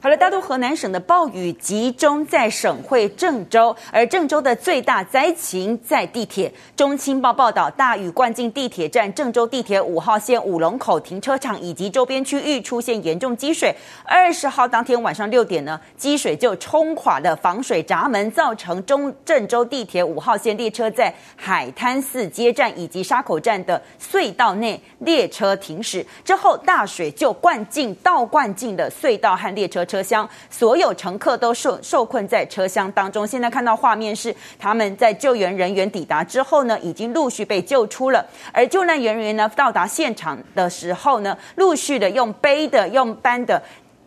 好了，大都河南省的暴雨集中在省会郑州，而郑州的最大灾情在地铁。中青报报道，大雨灌进地铁站，郑州地铁五号线五龙口停车场以及周边区域出现严重积水。二十号当天晚上六点呢，积水就冲垮了防水闸门，造成中郑州地铁五号线列车在海滩寺街站以及沙口站的隧道内列车停驶。之后大水就灌进倒灌进的隧道和列车。车厢，所有乘客都受受困在车厢当中。现在看到画面是他们在救援人员抵达之后呢，已经陆续被救出了。而救难人员呢，到达现场的时候呢，陆续的用背的、用搬的。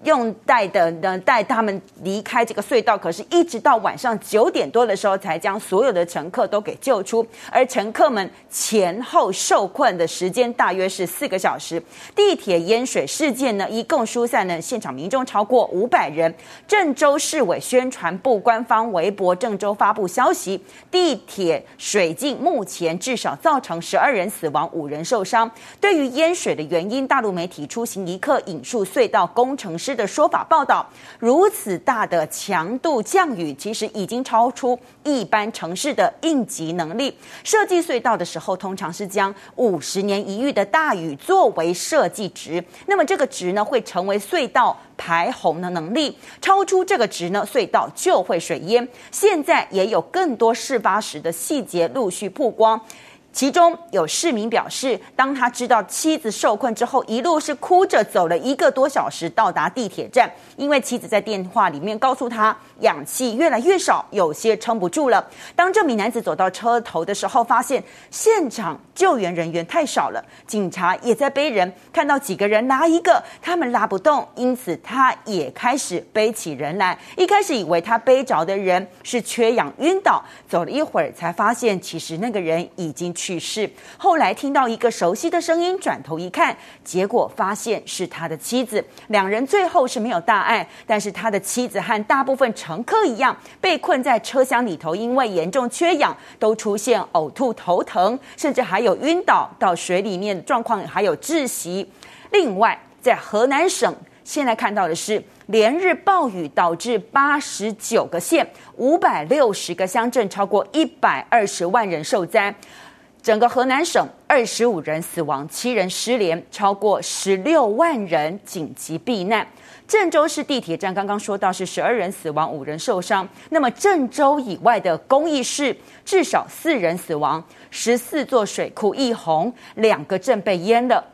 用带的呢，带他们离开这个隧道，可是一直到晚上九点多的时候，才将所有的乘客都给救出。而乘客们前后受困的时间大约是四个小时。地铁淹水事件呢，一共疏散了现场民众超过五百人。郑州市委宣传部官方微博郑州发布消息，地铁水浸目前至少造成十二人死亡，五人受伤。对于淹水的原因，大陆媒体出行一刻引述隧道工程师的说法报道，如此大的强度降雨，其实已经超出一般城市的应急能力。设计隧道的时候，通常是将五十年一遇的大雨作为设计值，那么这个值呢，会成为隧道排洪的能力。超出这个值呢，隧道就会水淹。现在也有更多事发时的细节陆续曝光。其中有市民表示，当他知道妻子受困之后，一路是哭着走了一个多小时到达地铁站，因为妻子在电话里面告诉他，氧气越来越少，有些撑不住了。当这名男子走到车头的时候，发现现场救援人员太少了，警察也在背人，看到几个人拉一个，他们拉不动，因此他也开始背起人来。一开始以为他背着的人是缺氧晕倒，走了一会儿才发现，其实那个人已经。去世。后来听到一个熟悉的声音，转头一看，结果发现是他的妻子。两人最后是没有大碍，但是他的妻子和大部分乘客一样，被困在车厢里头，因为严重缺氧，都出现呕吐、头疼，甚至还有晕倒到水里面状况，还有窒息。另外，在河南省，现在看到的是连日暴雨导致八十九个县、五百六十个乡镇，超过一百二十万人受灾。整个河南省二十五人死亡，七人失联，超过十六万人紧急避难。郑州市地铁站刚刚说到是十二人死亡，五人受伤。那么郑州以外的公益市至少四人死亡，十四座水库溢洪，两个镇被淹了。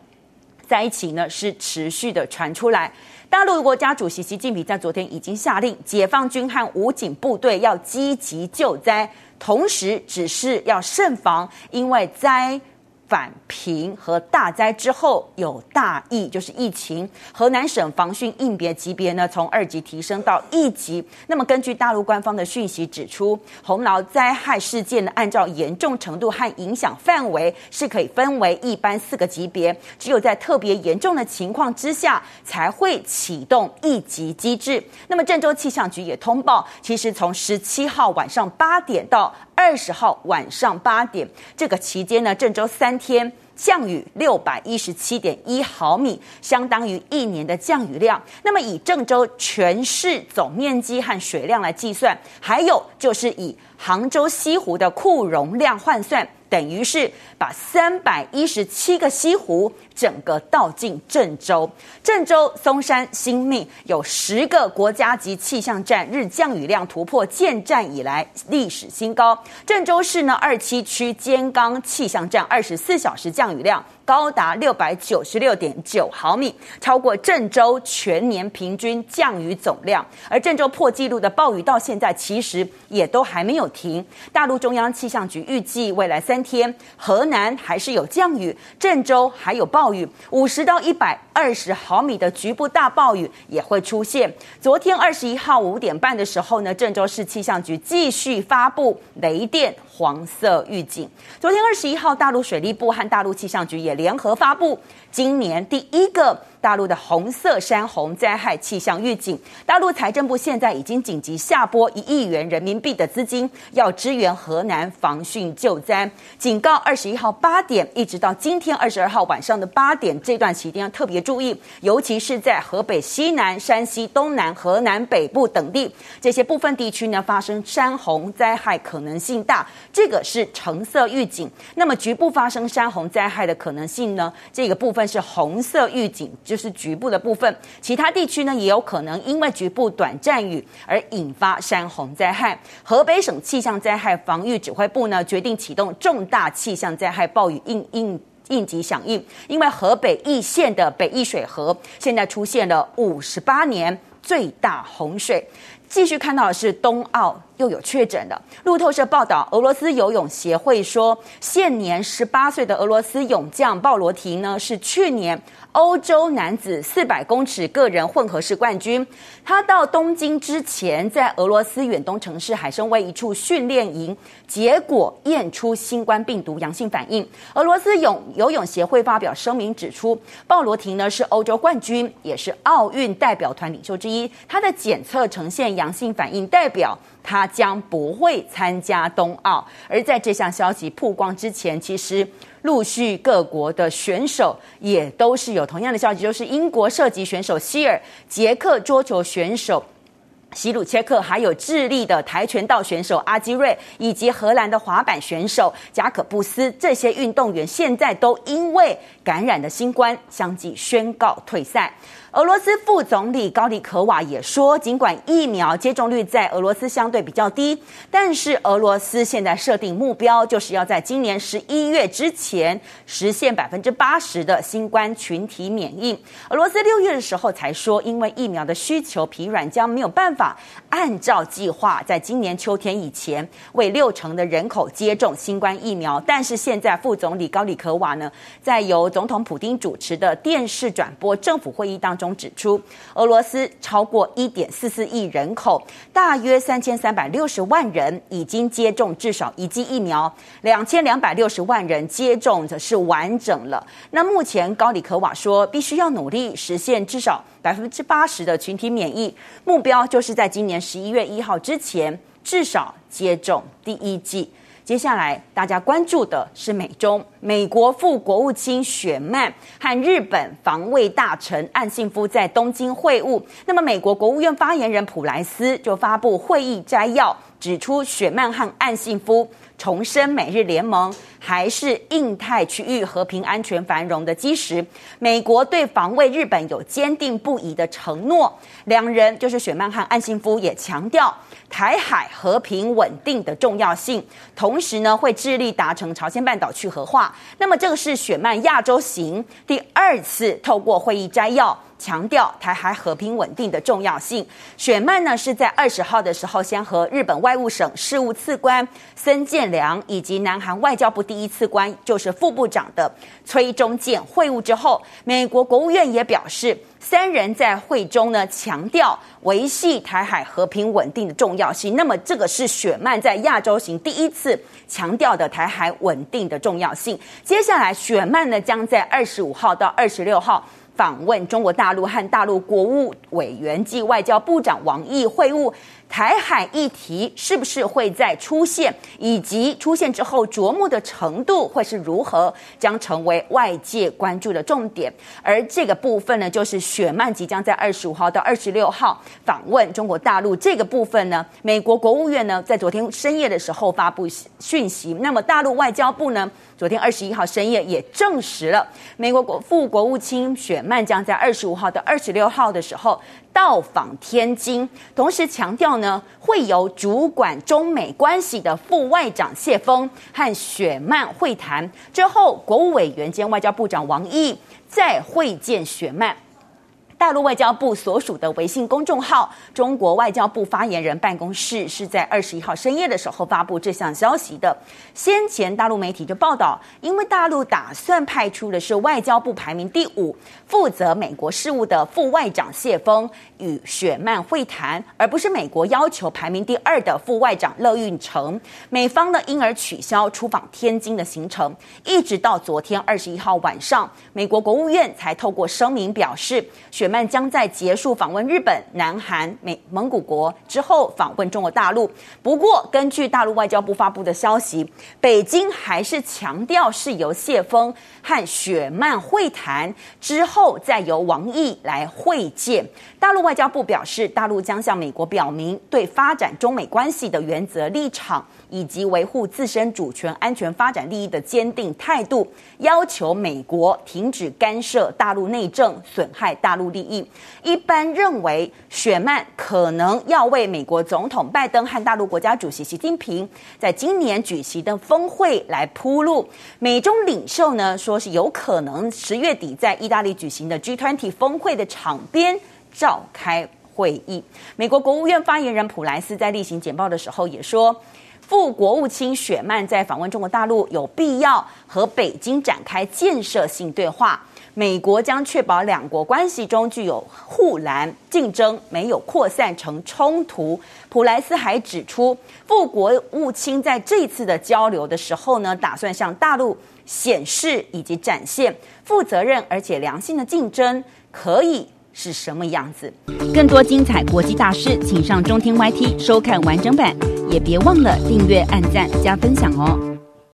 灾情呢是持续的传出来。大陆国家主席习近平在昨天已经下令，解放军和武警部队要积极救灾。同时，只是要慎防，因为灾。返平和大灾之后有大疫，就是疫情。河南省防汛应变级别呢，从二级提升到一级。那么根据大陆官方的讯息指出，洪涝灾害事件呢，按照严重程度和影响范围是可以分为一般四个级别，只有在特别严重的情况之下才会启动一级机制。那么郑州气象局也通报，其实从十七号晚上八点到二十号晚上八点这个期间呢，郑州三天降雨六百一十七点一毫米，相当于一年的降雨量。那么以郑州全市总面积和水量来计算，还有就是以杭州西湖的库容量换算。等于是把三百一十七个西湖整个倒进郑州。郑州、松山、新密有十个国家级气象站日降雨量突破建站以来历史新高。郑州市呢，二七区尖冈气象站二十四小时降雨量高达六百九十六点九毫米，超过郑州全年平均降雨总量。而郑州破纪录的暴雨到现在其实也都还没有停。大陆中央气象局预计未来三。三天，河南还是有降雨，郑州还有暴雨，五十到一百二十毫米的局部大暴雨也会出现。昨天二十一号五点半的时候呢，郑州市气象局继续发布雷电、黄色预警。昨天二十一号，大陆水利部和大陆气象局也联合发布今年第一个。大陆的红色山洪灾害气象预警，大陆财政部现在已经紧急下拨一亿元人民币的资金，要支援河南防汛救灾。警告二十一号八点一直到今天二十二号晚上的八点这段期间要特别注意，尤其是在河北西南、山西东南、河南北部等地这些部分地区呢，发生山洪灾害可能性大，这个是橙色预警。那么局部发生山洪灾害的可能性呢？这个部分是红色预警，就是局部的部分，其他地区呢也有可能因为局部短暂雨而引发山洪灾害。河北省气象灾害防御指挥部呢决定启动重大气象灾害暴雨应应应急响应，因为河北易县的北易水河现在出现了五十八年最大洪水。继续看到的是冬奥又有确诊的。路透社报道，俄罗斯游泳协会说，现年十八岁的俄罗斯泳将鲍罗廷呢是去年。欧洲男子四百公尺个人混合式冠军，他到东京之前，在俄罗斯远东城市海参崴一处训练营，结果验出新冠病毒阳性反应。俄罗斯泳游泳协会发表声明指出，鲍罗廷呢是欧洲冠军，也是奥运代表团领袖之一，他的检测呈现阳性反应，代表他将不会参加冬奥。而在这项消息曝光之前，其实。陆续各国的选手也都是有同样的消息，就是英国射击选手希尔、捷克桌球选手西鲁切克，还有智利的跆拳道选手阿基瑞，以及荷兰的滑板选手贾可布斯，这些运动员现在都因为感染的新冠，相继宣告退赛。俄罗斯副总理高里可瓦也说，尽管疫苗接种率在俄罗斯相对比较低，但是俄罗斯现在设定目标，就是要在今年十一月之前实现百分之八十的新冠群体免疫。俄罗斯六月的时候才说，因为疫苗的需求疲软，将没有办法按照计划在今年秋天以前为六成的人口接种新冠疫苗。但是现在副总理高里可瓦呢，在由总统普丁主持的电视转播政府会议当中。指出，俄罗斯超过一点四四亿人口，大约三千三百六十万人已经接种至少一剂疫苗，两千两百六十万人接种的是完整了。那目前高里可瓦说，必须要努力实现至少百分之八十的群体免疫目标，就是在今年十一月一号之前至少接种第一剂。接下来，大家关注的是美中。美国副国务卿雪曼和日本防卫大臣岸信夫在东京会晤。那么，美国国务院发言人普莱斯就发布会议摘要，指出雪曼和岸信夫重申美日联盟还是印太区域和平、安全、繁荣的基石。美国对防卫日本有坚定不移的承诺。两人就是雪曼和岸信夫也强调。台海和平稳定的重要性，同时呢，会致力达成朝鲜半岛去核化。那么，这个是雪曼亚洲行第二次透过会议摘要强调台海和平稳定的重要性。雪曼呢是在二十号的时候，先和日本外务省事务次官森健良以及南韩外交部第一次官，就是副部长的崔中健会晤之后，美国国务院也表示。三人在会中呢强调维系台海和平稳定的重要性。那么，这个是雪曼在亚洲行第一次强调的台海稳定的重要性。接下来，雪曼呢将在二十五号到二十六号访问中国大陆，和大陆国务委员及外交部长王毅会晤。台海议题是不是会再出现，以及出现之后着墨的程度会是如何，将成为外界关注的重点。而这个部分呢，就是雪曼即将在二十五号到二十六号访问中国大陆。这个部分呢，美国国务院呢在昨天深夜的时候发布讯息。那么大陆外交部呢，昨天二十一号深夜也证实了，美国国副国务卿雪曼将在二十五号到二十六号的时候。到访天津，同时强调呢，会由主管中美关系的副外长谢峰和雪曼会谈。之后，国务委员兼外交部长王毅再会见雪曼。大陆外交部所属的微信公众号“中国外交部发言人办公室”是在二十一号深夜的时候发布这项消息的。先前大陆媒体就报道，因为大陆打算派出的是外交部排名第五、负责美国事务的副外长谢锋与雪曼会谈，而不是美国要求排名第二的副外长乐运成。美方呢，因而取消出访天津的行程，一直到昨天二十一号晚上，美国国务院才透过声明表示，雪雪曼将在结束访问日本、南韩、美蒙古国之后访问中国大陆。不过，根据大陆外交部发布的消息，北京还是强调是由谢锋和雪曼会谈之后，再由王毅来会见。大陆外交部表示，大陆将向美国表明对发展中美关系的原则立场。以及维护自身主权、安全、发展利益的坚定态度，要求美国停止干涉大陆内政，损害大陆利益。一般认为，雪曼可能要为美国总统拜登和大陆国家主席习近平在今年举行的峰会来铺路。美中领袖呢，说是有可能十月底在意大利举行的 G20 峰会的场边召开会议。美国国务院发言人普莱斯在例行简报的时候也说。副国务卿雪曼在访问中国大陆，有必要和北京展开建设性对话。美国将确保两国关系中具有护栏竞争，没有扩散成冲突。普莱斯还指出，副国务卿在这次的交流的时候呢，打算向大陆显示以及展现负责任而且良性的竞争可以是什么样子。更多精彩国际大事，请上中天 YT 收看完整版。也别忘了订阅、按赞、加分享哦！